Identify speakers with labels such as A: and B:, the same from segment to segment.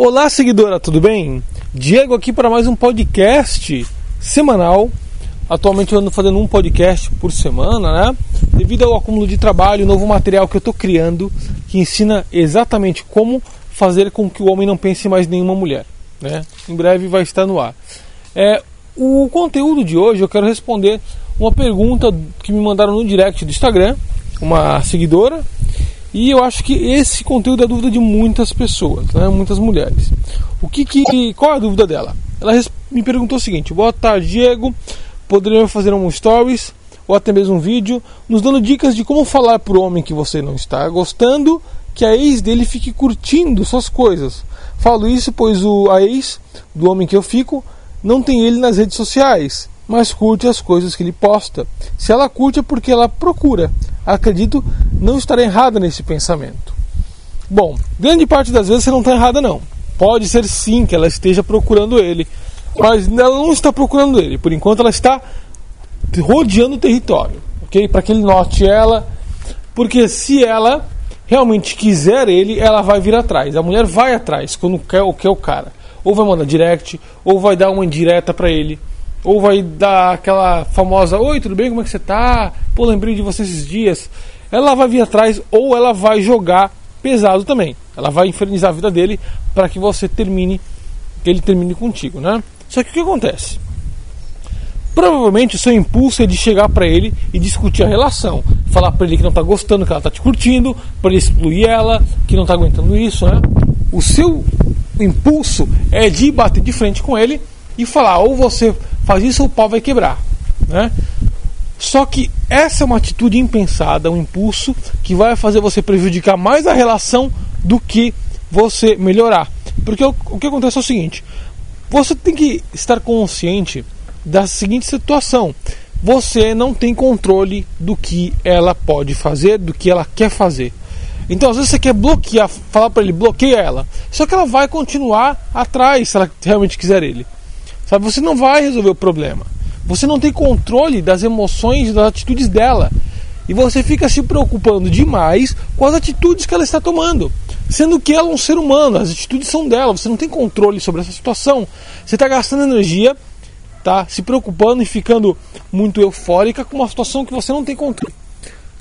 A: Olá, seguidora, tudo bem? Diego aqui para mais um podcast semanal. Atualmente eu ando fazendo um podcast por semana, né? Devido ao acúmulo de trabalho, novo material que eu estou criando que ensina exatamente como fazer com que o homem não pense mais nenhuma mulher, né? Em breve vai estar no ar. É, o conteúdo de hoje eu quero responder uma pergunta que me mandaram no direct do Instagram, uma seguidora, e eu acho que esse conteúdo é a dúvida de muitas pessoas, né? muitas mulheres. O que, que qual é a dúvida dela? Ela me perguntou o seguinte: Boa tarde, Diego. Poderia fazer um stories ou até mesmo um vídeo nos dando dicas de como falar para o homem que você não está gostando que a ex dele fique curtindo suas coisas. Falo isso pois o a ex do homem que eu fico não tem ele nas redes sociais, mas curte as coisas que ele posta. Se ela curte é porque ela procura. Acredito não estar errada nesse pensamento. Bom, grande parte das vezes você não está errada não. Pode ser sim que ela esteja procurando ele, mas ela não está procurando ele. Por enquanto ela está rodeando o território, ok? Para que ele note ela, porque se ela realmente quiser ele, ela vai vir atrás. A mulher vai atrás quando quer o que é o cara. Ou vai mandar direct, ou vai dar uma indireta para ele, ou vai dar aquela famosa: Oi, tudo bem? Como é que você tá? Pô, lembrei de você esses dias. Ela vai vir atrás, ou ela vai jogar pesado também. Ela vai infernizar a vida dele para que você termine, que ele termine contigo, né? Só que o que acontece? Provavelmente o seu impulso é de chegar para ele e discutir a relação, falar para ele que não está gostando, que ela está te curtindo, para ele excluir ela, que não está aguentando isso, né? O seu impulso é de bater de frente com ele e falar: ou você faz isso o pau vai quebrar, né? Só que essa é uma atitude impensada, um impulso que vai fazer você prejudicar mais a relação do que você melhorar. Porque o, o que acontece é o seguinte: você tem que estar consciente da seguinte situação: você não tem controle do que ela pode fazer, do que ela quer fazer. Então, às vezes você quer bloquear, falar para ele, bloqueia ela. Só que ela vai continuar atrás se ela realmente quiser ele. Sabe, você não vai resolver o problema. Você não tem controle das emoções, das atitudes dela. E você fica se preocupando demais com as atitudes que ela está tomando. Sendo que ela é um ser humano, as atitudes são dela, você não tem controle sobre essa situação. Você está gastando energia, tá se preocupando e ficando muito eufórica com uma situação que você não tem controle.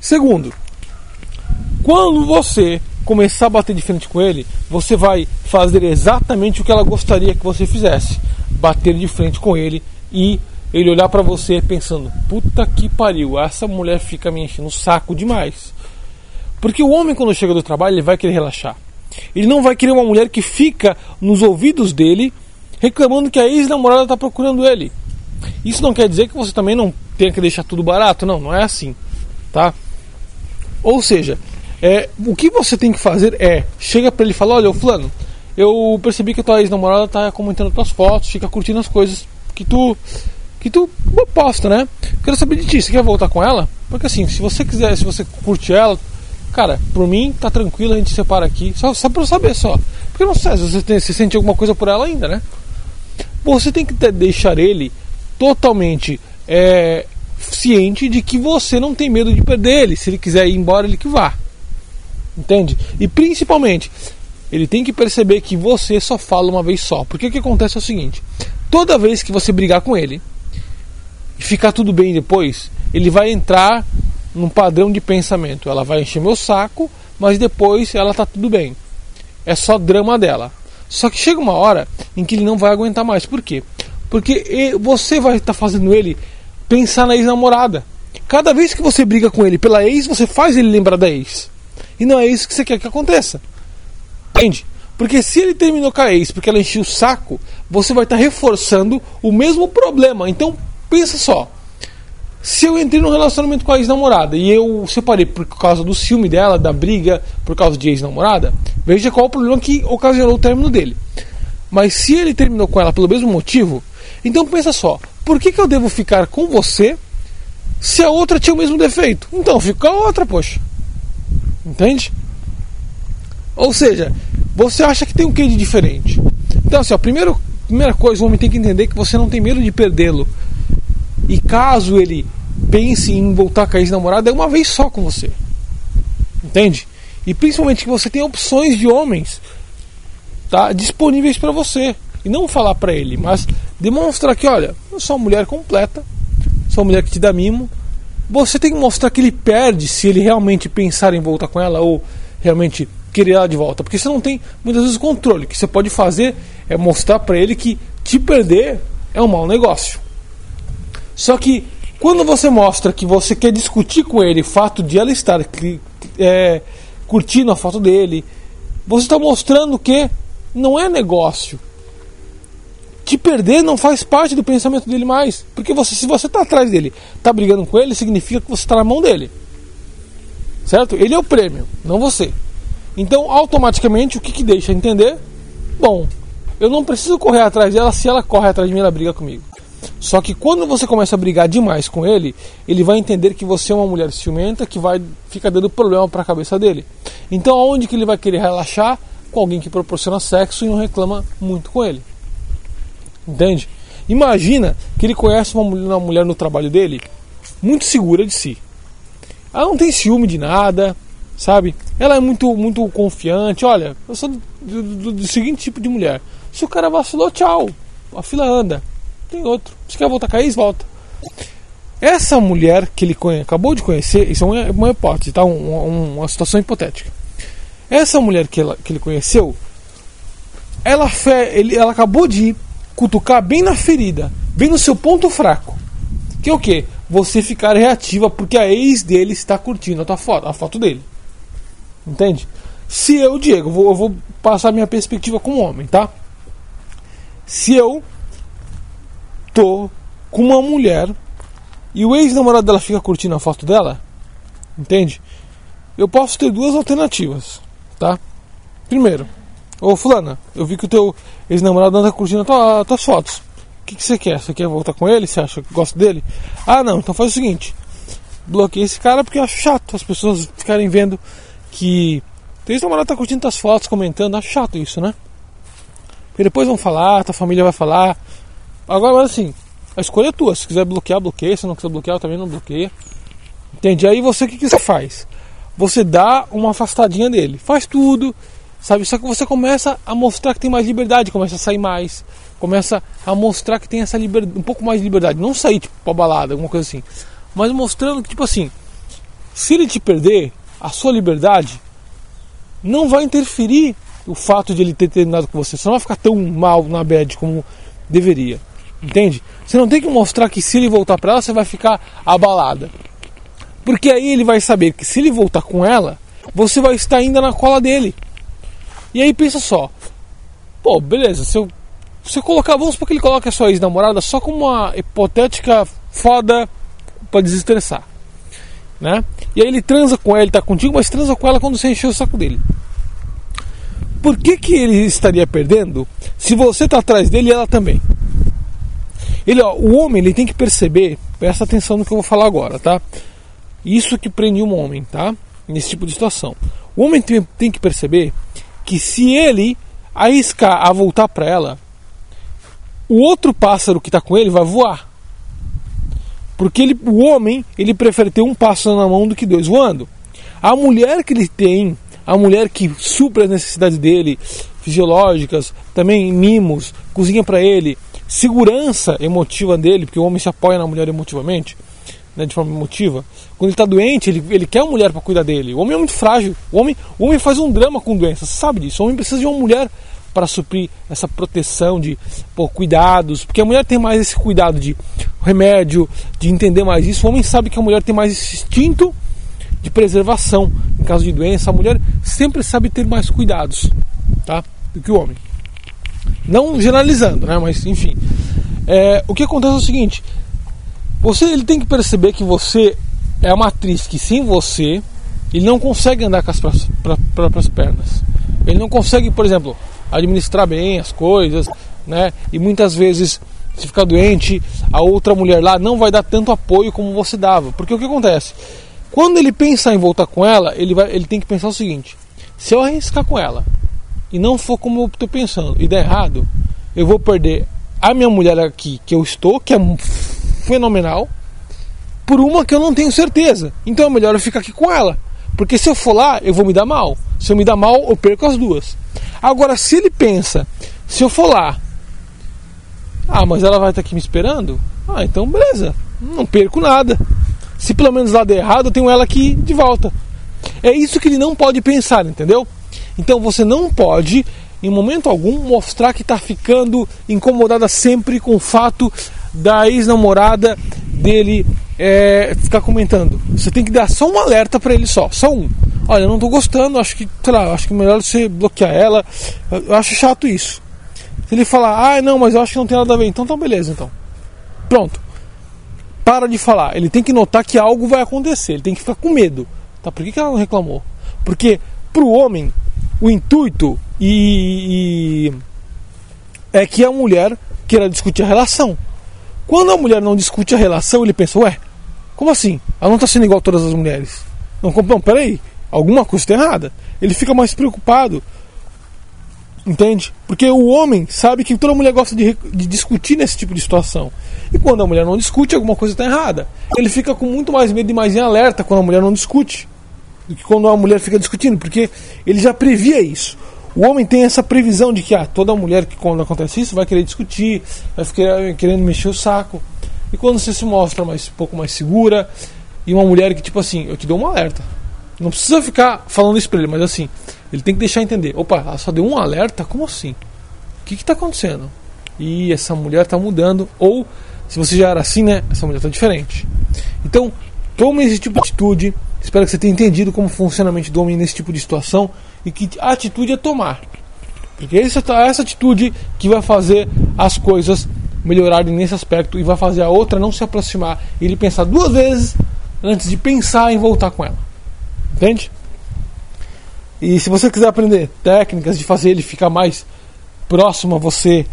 A: Segundo, quando você começar a bater de frente com ele, você vai fazer exatamente o que ela gostaria que você fizesse: bater de frente com ele e ele olhar para você pensando: puta que pariu, essa mulher fica me enchendo o saco demais. Porque o homem, quando chega do trabalho, ele vai querer relaxar. Ele não vai querer uma mulher que fica nos ouvidos dele reclamando que a ex-namorada está procurando ele. Isso não quer dizer que você também não tenha que deixar tudo barato, não, não é assim, tá? Ou seja, é, o que você tem que fazer é chega para ele e fala: olha, fulano, eu percebi que a tua ex-namorada tá comentando tuas fotos, fica curtindo as coisas que tu que tu posta, né? Quero saber de ti, você quer voltar com ela? Porque assim, se você quiser, se você curte ela, cara, por mim tá tranquilo, a gente separa aqui, só, só pra eu saber só. Porque não sei, se você, tem, se sente alguma coisa por ela ainda, né? Você tem que ter, deixar ele totalmente é, ciente de que você não tem medo de perder ele. Se ele quiser ir embora, ele que vá. Entende? E principalmente, ele tem que perceber que você só fala uma vez só. Porque o que acontece é o seguinte: toda vez que você brigar com ele e ficar tudo bem depois, ele vai entrar num padrão de pensamento. Ela vai encher meu saco, mas depois ela tá tudo bem. É só drama dela. Só que chega uma hora em que ele não vai aguentar mais. Por quê? Porque você vai estar tá fazendo ele pensar na ex-namorada. Cada vez que você briga com ele pela ex, você faz ele lembrar da ex. E não é isso que você quer que aconteça. Entende? Porque se ele terminou com a ex porque ela encheu o saco, você vai estar reforçando o mesmo problema. Então, pensa só. Se eu entrei num relacionamento com a ex-namorada e eu separei por causa do ciúme dela, da briga, por causa de ex-namorada, veja qual o problema que ocasionou o término dele. Mas se ele terminou com ela pelo mesmo motivo, então pensa só, por que, que eu devo ficar com você se a outra tinha o mesmo defeito? Então, fica a outra, poxa. Entende? Ou seja, você acha que tem um quê de diferente. Então, assim, a primeira, primeira coisa, o homem tem que entender que você não tem medo de perdê-lo. E caso ele pense em voltar com a ex-namorada, é uma vez só com você. Entende? E principalmente que você tem opções de homens tá, disponíveis para você. E não falar para ele, mas demonstrar que, olha, eu sou uma mulher completa, sou uma mulher que te dá mimo. Você tem que mostrar que ele perde se ele realmente pensar em voltar com ela ou realmente querer ela de volta. Porque você não tem muitas vezes controle. O que você pode fazer é mostrar para ele que te perder é um mau negócio. Só que quando você mostra que você quer discutir com ele o fato de ela estar é, curtindo a foto dele, você está mostrando que não é negócio. Te perder não faz parte do pensamento dele mais. Porque você, se você está atrás dele, está brigando com ele, significa que você está na mão dele. Certo? Ele é o prêmio, não você. Então, automaticamente, o que, que deixa entender? Bom, eu não preciso correr atrás dela, se ela corre atrás de mim, ela briga comigo. Só que quando você começa a brigar demais com ele, ele vai entender que você é uma mulher ciumenta que vai ficar dando problema para a cabeça dele. Então, aonde que ele vai querer relaxar? Com alguém que proporciona sexo e não reclama muito com ele. Entende? Imagina que ele conhece uma mulher, uma mulher no trabalho dele muito segura de si. Ela não tem ciúme de nada, sabe? Ela é muito, muito confiante. Olha, eu sou do, do, do seguinte tipo de mulher. Se o cara vacilou, tchau. A fila anda. Tem outro. Se quer voltar a cair, volta. Essa mulher que ele conhe... acabou de conhecer, isso é uma, hipótese, tá? Um, uma situação hipotética. Essa mulher que, ela, que ele conheceu, ela, fe... ele, ela acabou de cutucar bem na ferida, bem no seu ponto fraco. Que é o que? Você ficar reativa porque a ex dele está curtindo a tua foto, a foto dele. Entende? Se eu, Diego, vou, eu vou passar minha perspectiva como homem, tá? Se eu tô com uma mulher e o ex-namorado dela fica curtindo a foto dela, entende? Eu posso ter duas alternativas, tá? Primeiro, ô fulana, eu vi que o teu ex-namorado anda curtindo as tuas fotos. O que, que você quer? Você quer voltar com ele? Você acha que gosta dele? Ah não, então faz o seguinte. Bloqueei esse cara porque eu acho chato as pessoas ficarem vendo que teu ex-namorado tá curtindo tuas fotos, comentando. Acho chato isso, né? Porque depois vão falar, tua família vai falar. Agora, assim, a escolha é tua. Se quiser bloquear, bloqueia. Se não quiser bloquear, também não bloqueia. Entende? Aí você o que, que você faz? Você dá uma afastadinha dele. Faz tudo, sabe? Só que você começa a mostrar que tem mais liberdade, começa a sair mais, começa a mostrar que tem essa liberdade, um pouco mais de liberdade. Não sair tipo pra balada, alguma coisa assim. Mas mostrando que, tipo assim, se ele te perder, a sua liberdade não vai interferir o fato de ele ter terminado com você. Você não vai ficar tão mal na bad como deveria. Entende? Você não tem que mostrar que se ele voltar para ela, você vai ficar abalada. Porque aí ele vai saber que se ele voltar com ela, você vai estar ainda na cola dele. E aí pensa só. Pô, beleza, se eu, se eu colocar, vamos supor que ele coloque a sua ex-namorada só como uma hipotética foda para desestressar. Né? E aí ele transa com ela, ele tá contigo, mas transa com ela quando você encheu o saco dele. Por que, que ele estaria perdendo se você está atrás dele e ela também? Ele, ó, o homem ele tem que perceber, presta atenção no que eu vou falar agora, tá? Isso que prende um homem, tá? Nesse tipo de situação. O homem tem, tem que perceber que se ele arriscar a voltar para ela, o outro pássaro que está com ele vai voar. Porque ele, o homem ele prefere ter um pássaro na mão do que dois voando. A mulher que ele tem a mulher que supra as necessidades dele, fisiológicas, também mimos, cozinha para ele, segurança emotiva dele, porque o homem se apoia na mulher emotivamente, né, de forma emotiva. Quando ele está doente, ele, ele quer uma mulher para cuidar dele. O homem é muito frágil. O homem, o homem faz um drama com doença, você sabe disso. O homem precisa de uma mulher para suprir essa proteção de pô, cuidados, porque a mulher tem mais esse cuidado de remédio, de entender mais isso. O homem sabe que a mulher tem mais esse instinto de preservação. Em caso de doença, a mulher sempre sabe ter mais cuidados tá? do que o homem. Não generalizando, né? mas enfim. É, o que acontece é o seguinte: você ele tem que perceber que você é uma atriz que sem você ele não consegue andar com as próprias pernas. Ele não consegue, por exemplo, administrar bem as coisas, né? E muitas vezes, se ficar doente, a outra mulher lá não vai dar tanto apoio como você dava. Porque o que acontece? Quando ele pensar em voltar com ela, ele, vai, ele tem que pensar o seguinte: se eu arriscar com ela e não for como eu estou pensando e der errado, eu vou perder a minha mulher aqui que eu estou, que é fenomenal, por uma que eu não tenho certeza. Então é melhor eu ficar aqui com ela. Porque se eu for lá, eu vou me dar mal. Se eu me dar mal, eu perco as duas. Agora, se ele pensa, se eu for lá, ah, mas ela vai estar aqui me esperando? Ah, então beleza, não perco nada. Se pelo menos lá der errado, eu tenho ela aqui de volta. É isso que ele não pode pensar, entendeu? Então você não pode, em momento algum, mostrar que está ficando incomodada sempre com o fato da ex-namorada dele é, ficar comentando. Você tem que dar só um alerta para ele só, só um. Olha, eu não estou gostando, acho que, sei lá, acho que é melhor você bloquear ela. Eu acho chato isso. Se ele falar, ah, não, mas eu acho que não tem nada a ver, então tá beleza, então. Pronto. Para de falar. Ele tem que notar que algo vai acontecer. Ele tem que ficar com medo. Tá? Por que, que ela não reclamou? Porque pro homem, o intuito e, e é que a mulher queira discutir a relação. Quando a mulher não discute a relação, ele pensa, ué, como assim? Ela não está sendo igual a todas as mulheres. Não, não, peraí, alguma coisa está errada. Ele fica mais preocupado. Entende? Porque o homem sabe que toda mulher gosta de, de discutir nesse tipo de situação. E quando a mulher não discute, alguma coisa está errada. Ele fica com muito mais medo e mais em alerta quando a mulher não discute do que quando a mulher fica discutindo, porque ele já previa isso. O homem tem essa previsão de que ah, toda mulher que quando acontece isso vai querer discutir, vai ficar querendo mexer o saco. E quando você se mostra mais, um pouco mais segura, e uma mulher que, tipo assim, eu te dou um alerta. Não precisa ficar falando isso pra ele, mas assim, ele tem que deixar entender. Opa, ela só deu um alerta? Como assim? O que está acontecendo? E essa mulher está mudando. Ou, se você já era assim, né? Essa mulher está diferente. Então, tome esse tipo de atitude. Espero que você tenha entendido como funciona a mente do homem nesse tipo de situação e que atitude é tomar. Porque essa, essa atitude que vai fazer as coisas melhorarem nesse aspecto e vai fazer a outra não se aproximar e ele pensar duas vezes antes de pensar em voltar com ela. Entende? E se você quiser aprender técnicas de fazer ele ficar mais próximo a você,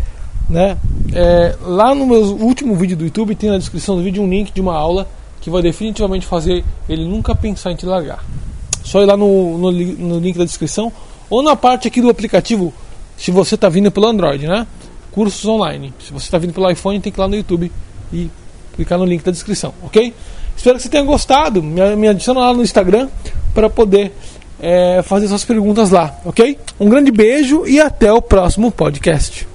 A: né? É, lá no meu último vídeo do YouTube tem na descrição do vídeo um link de uma aula que vai definitivamente fazer ele nunca pensar em te largar. Só ir lá no, no, no link da descrição ou na parte aqui do aplicativo, se você está vindo pelo Android, né? Cursos online. Se você está vindo pelo iPhone, tem que ir lá no YouTube e clicar no link da descrição, ok? Espero que você tenha gostado. Me, me adiciona lá no Instagram para poder é, fazer suas perguntas lá, ok? Um grande beijo e até o próximo podcast.